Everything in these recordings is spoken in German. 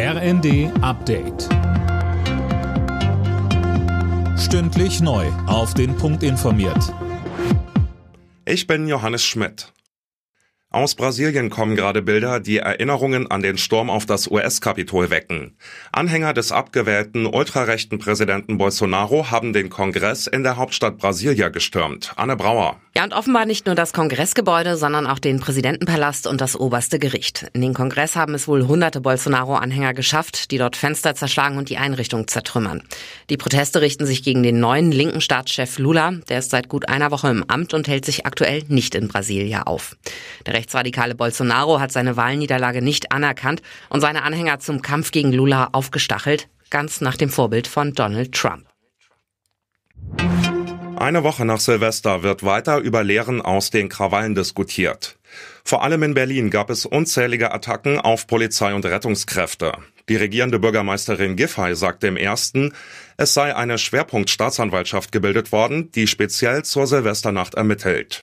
RND Update. Stündlich neu. Auf den Punkt informiert. Ich bin Johannes Schmidt. Aus Brasilien kommen gerade Bilder, die Erinnerungen an den Sturm auf das US-Kapitol wecken. Anhänger des abgewählten ultrarechten Präsidenten Bolsonaro haben den Kongress in der Hauptstadt Brasilia gestürmt. Anne Brauer. Ja, und offenbar nicht nur das Kongressgebäude, sondern auch den Präsidentenpalast und das oberste Gericht. In den Kongress haben es wohl hunderte Bolsonaro-Anhänger geschafft, die dort Fenster zerschlagen und die Einrichtung zertrümmern. Die Proteste richten sich gegen den neuen linken Staatschef Lula. Der ist seit gut einer Woche im Amt und hält sich aktuell nicht in Brasilia auf. Der rechtsradikale Bolsonaro hat seine Wahlniederlage nicht anerkannt und seine Anhänger zum Kampf gegen Lula aufgestachelt, ganz nach dem Vorbild von Donald Trump. Eine Woche nach Silvester wird weiter über Lehren aus den Krawallen diskutiert. Vor allem in Berlin gab es unzählige Attacken auf Polizei und Rettungskräfte. Die regierende Bürgermeisterin Giffey sagte im ersten, es sei eine Schwerpunktstaatsanwaltschaft gebildet worden, die speziell zur Silvesternacht ermittelt.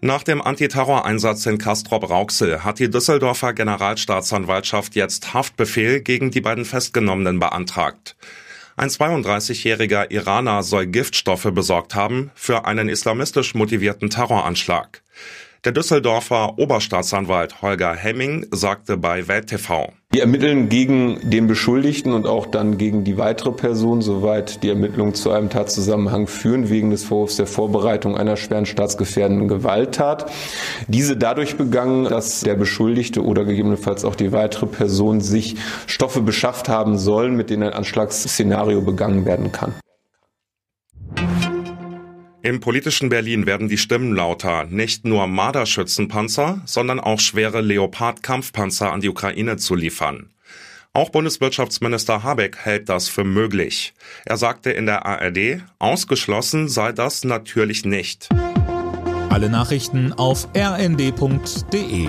Nach dem Antiterroreinsatz in Castrop-Rauxel hat die Düsseldorfer Generalstaatsanwaltschaft jetzt Haftbefehl gegen die beiden Festgenommenen beantragt. Ein 32-jähriger Iraner soll Giftstoffe besorgt haben für einen islamistisch motivierten Terroranschlag. Der Düsseldorfer Oberstaatsanwalt Holger Hemming sagte bei Welt TV. Wir ermitteln gegen den Beschuldigten und auch dann gegen die weitere Person, soweit die Ermittlungen zu einem Tatzusammenhang führen, wegen des Vorwurfs der Vorbereitung einer schweren staatsgefährdenden Gewalttat. Diese dadurch begangen, dass der Beschuldigte oder gegebenenfalls auch die weitere Person sich Stoffe beschafft haben sollen, mit denen ein Anschlagsszenario begangen werden kann. Im politischen Berlin werden die Stimmen lauter. Nicht nur Marderschützenpanzer, sondern auch schwere Leopard-Kampfpanzer an die Ukraine zu liefern. Auch Bundeswirtschaftsminister Habeck hält das für möglich. Er sagte in der ARD, ausgeschlossen sei das natürlich nicht. Alle Nachrichten auf rnd.de